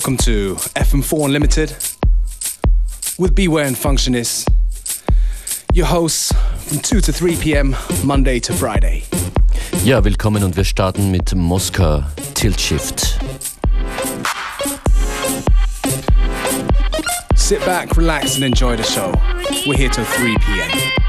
Welcome to FM4 Unlimited with Beware and Functionist. Your hosts from 2 to 3 p.m. Monday to Friday. Ja, willkommen und wir starten mit Mosca Tilt Shift. Sit back, relax, and enjoy the show. We're here till 3 p.m.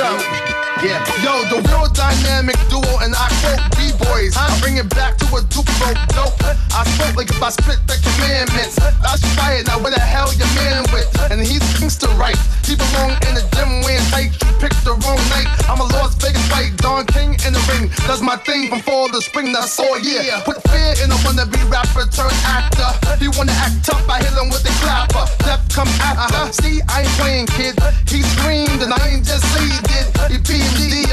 up. Yeah. Yo, the real dynamic duo, and I quote B-boys. I bring it back to a rope dope. I spoke like if I spit the commandments. Should fired, now where the hell your man with? And he's gangster right. He belong in the gym wearing tight. You picked the wrong night. I'm a Las Vegas fight. Don King in the ring. Does my thing from fall to spring. That's all yeah. Put fear in a wannabe rapper turn actor. He wanna act tough. I hit him with the clapper. Death come after. See, I ain't playing kid. He screamed and I ain't just say he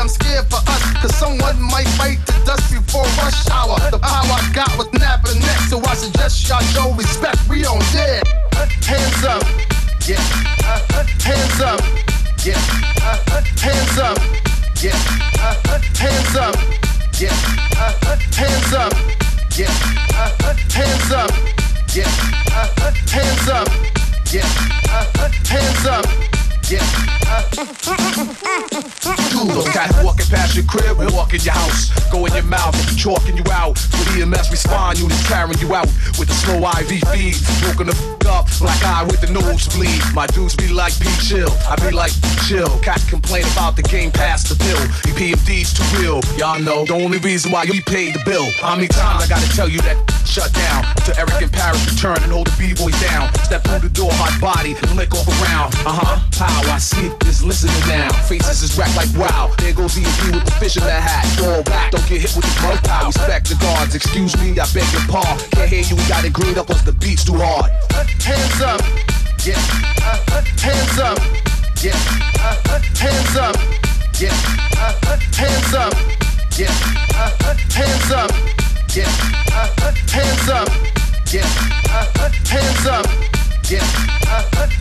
I'm scared for us. Cause someone might bite the dust before rush hour. The power I got was nap and neck. So I suggest y'all show respect. We don't dare. Hands up. Yeah. Hands up. Yeah. Hands up. Yeah. Hands up. Yeah. Hands up. Yeah. Hands up. Yeah. Hands up. Yeah. Hands up. Yeah. Those cats walking past your crib, walk in your house. Go in your mouth, chalking you out. With EMS respond, units carrying you out. With the slow IV feed, smoking the up. Black eye with the nosebleed. My dudes be like P chill, I be like chill. Cat complain about the game past the bill. You PMD's too real, y'all know. The only reason why you paid the bill. How many times I gotta tell you that shut down? To Erick and Parrish return and hold the B-boys down. Step through the door, hot body, and lick off around. Uh-huh, pow, I see Faces is wrapped like wow. There goes EMP with the fish in the hat. Back, don't get hit with the mud pow. Respect the guards, excuse me, I beg your pardon. Can't hear you, we got it green up, cause the beat's too hard. Hands up. Yeah. Hands up. Yeah. Hands up. Yeah. Hands up. Yeah. Hands up. Yeah. Hands up. Yeah. Hands up. Yeah.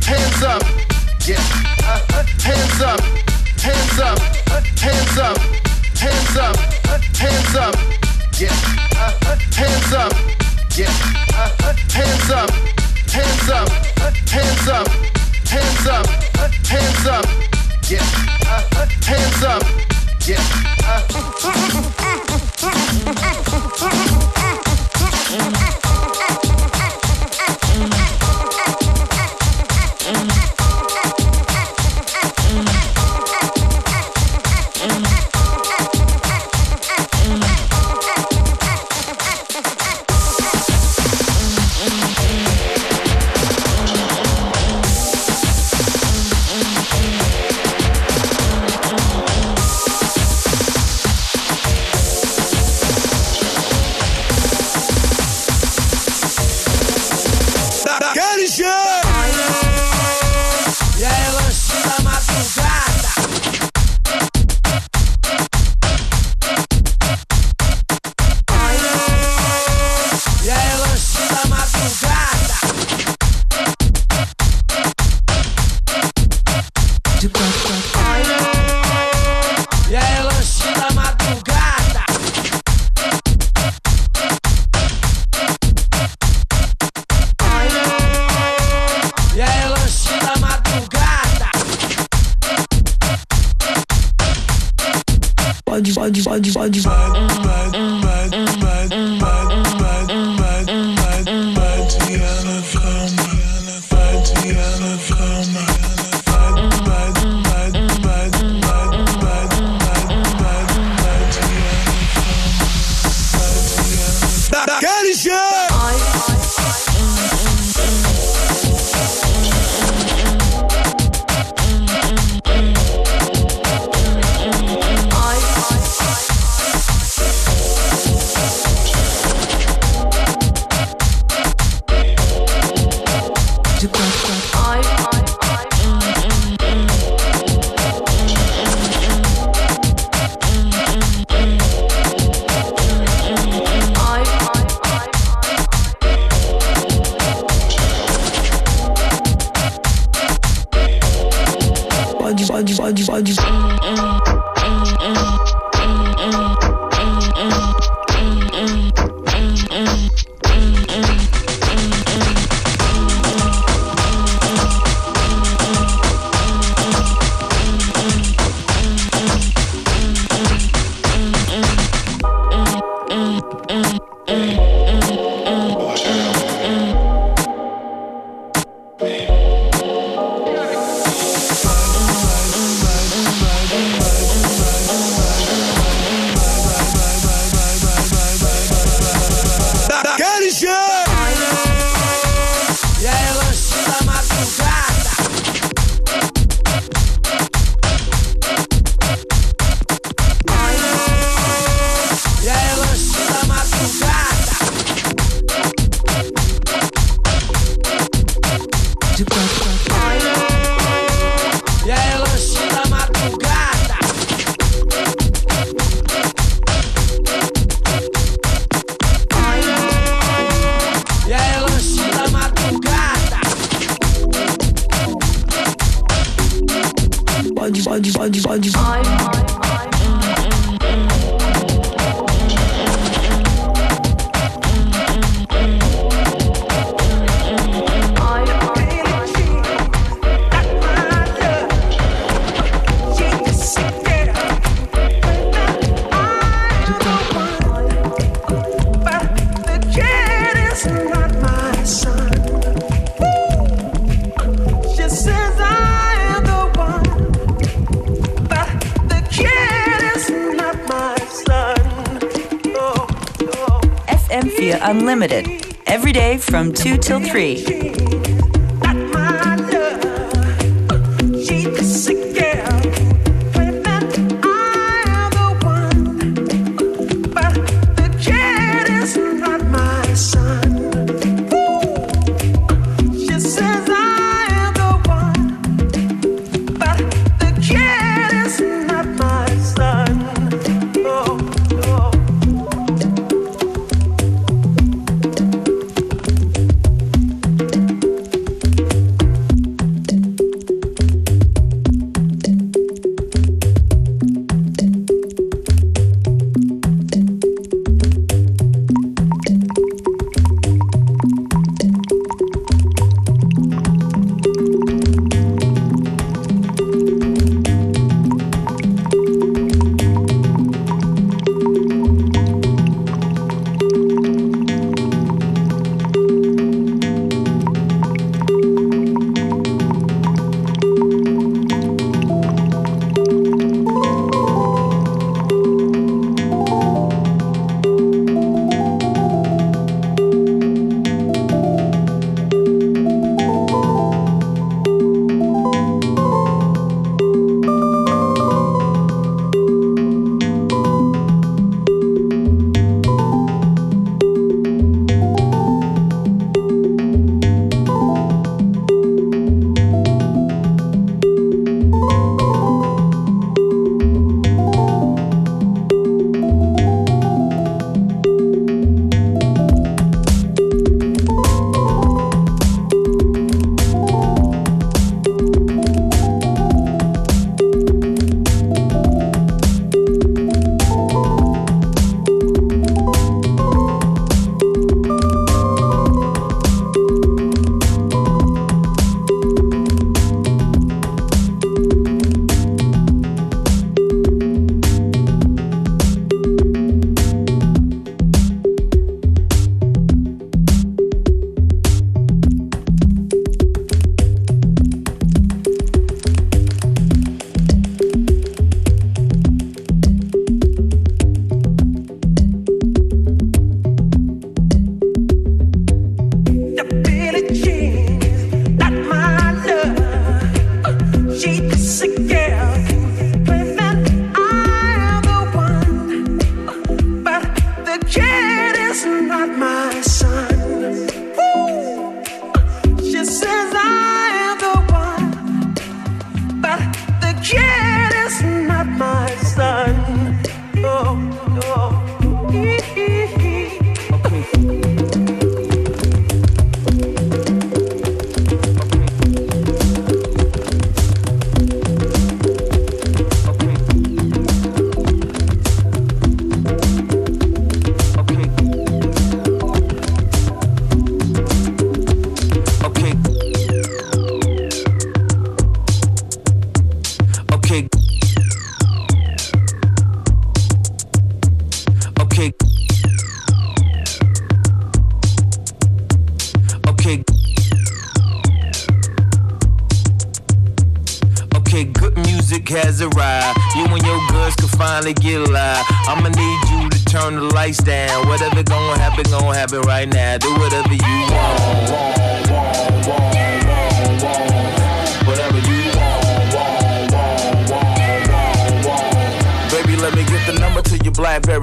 Hands up. Yeah. Hands up. Hands up. Hands up. Hands up. Hands up. Yeah. Hands up. Yeah. Hands up. Hands up. Hands up. Hands up. Hands up. Yeah. Hands up. Yeah. I just, I just, I just. From 2 till 3.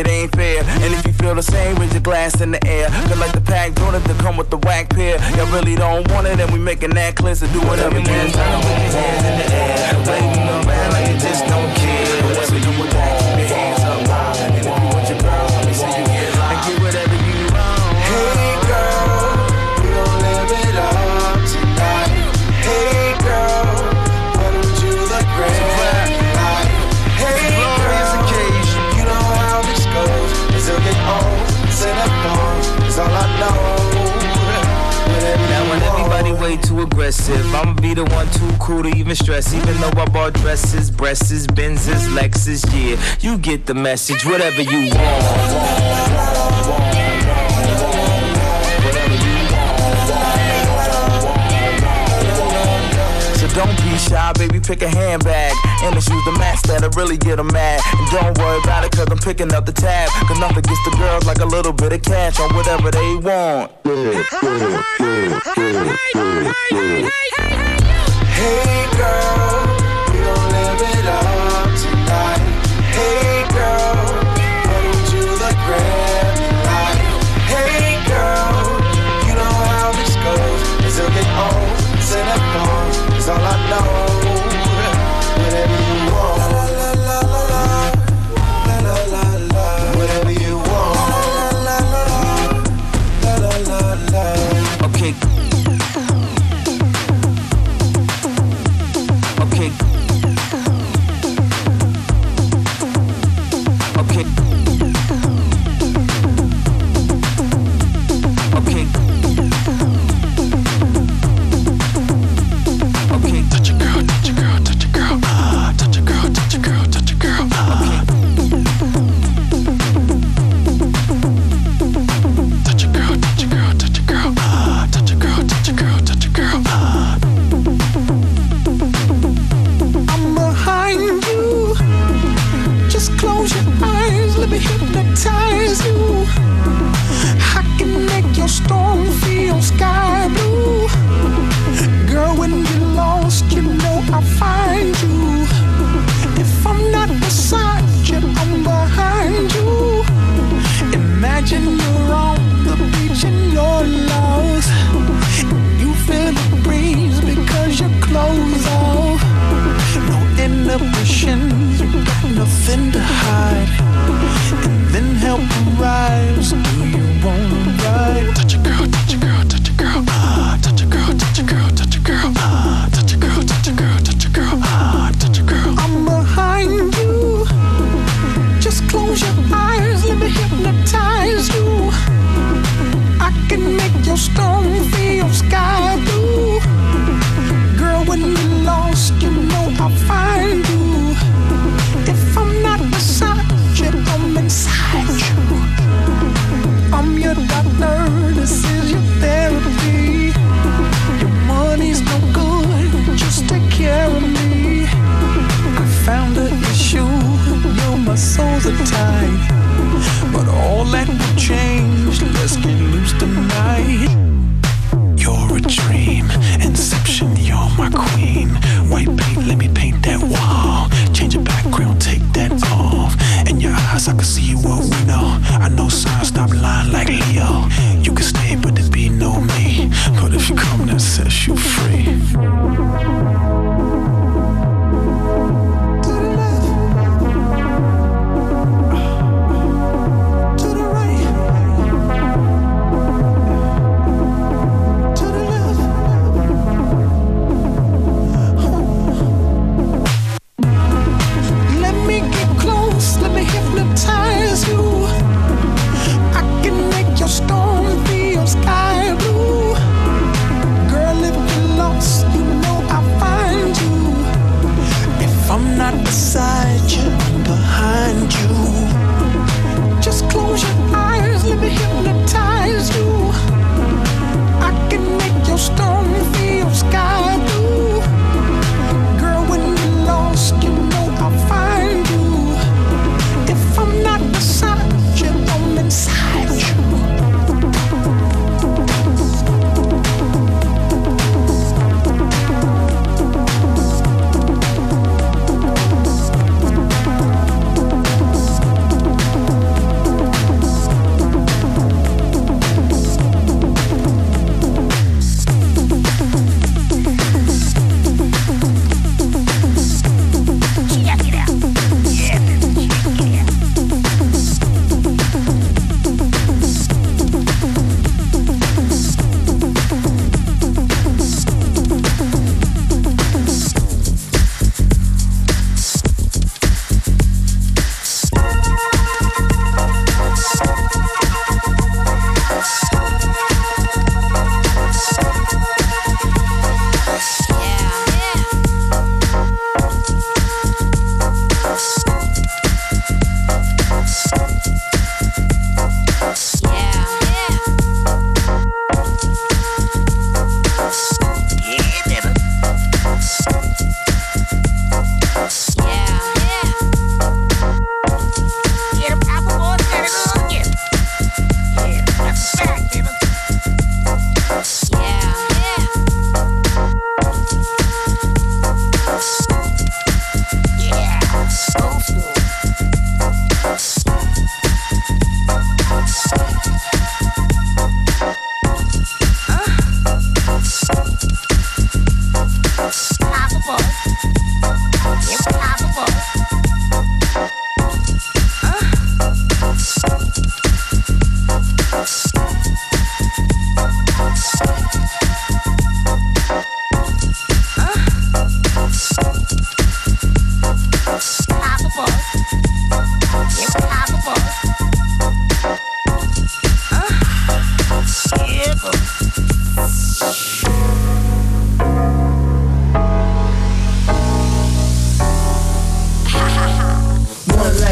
it ain't fair. And if you feel the same, raise your glass in the air. Cause like the pack donuts to come with the whack pair. Y'all really don't want it, and we making that clear. So do whatever you want. Turn with your hands in the air. Waving around like you just don't care. Whatever you want, I'ma be the one too cool to even stress. Even though I bought dresses, breasts, Benzes, Lexus, yeah. You get the message, whatever you want. Shy, baby, pick a handbag. And the shoes the match that'll really get them mad. And don't worry about it, cause I'm picking up the tab. Cause nothing gets the girls like a little bit of cash on whatever they want. Hey girl,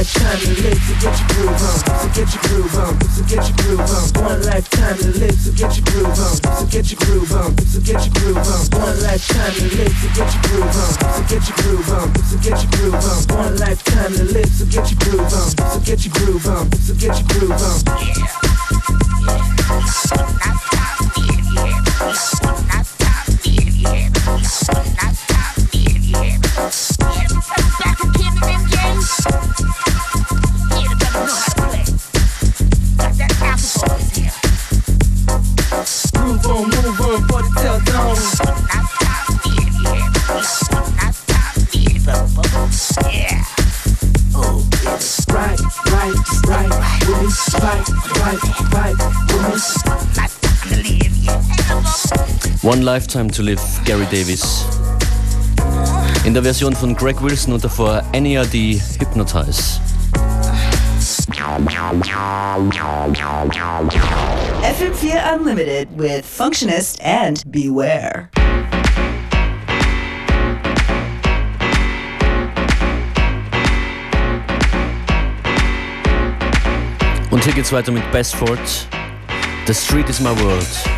lifetime to live, so get your groove on. So get your groove on. So get your groove on. One lifetime to live, so get your groove on. So get your groove on. So get your groove on. One lifetime to live, so get your groove on. So get your groove on. So get your groove on. One lifetime to live, so get your groove on. So get your groove on. So get your groove on. Yeah. Yeah. One Lifetime to Live, Gary Davis. In der Version von Greg Wilson und davor NERD Hypnotize. FM4 Unlimited with Functionist and Beware. Und hier geht's weiter mit Best Bestford. The Street is My World.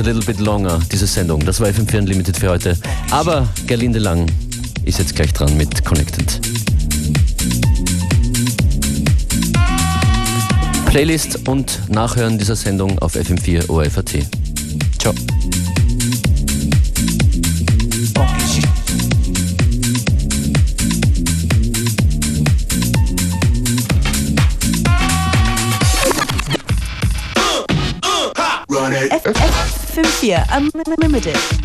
a little bit longer, diese Sendung. Das war FM4 Unlimited für heute. Aber Gerlinde Lang ist jetzt gleich dran mit Connected. Playlist und Nachhören dieser Sendung auf FM4 ORFAT. FM4 Unlimited.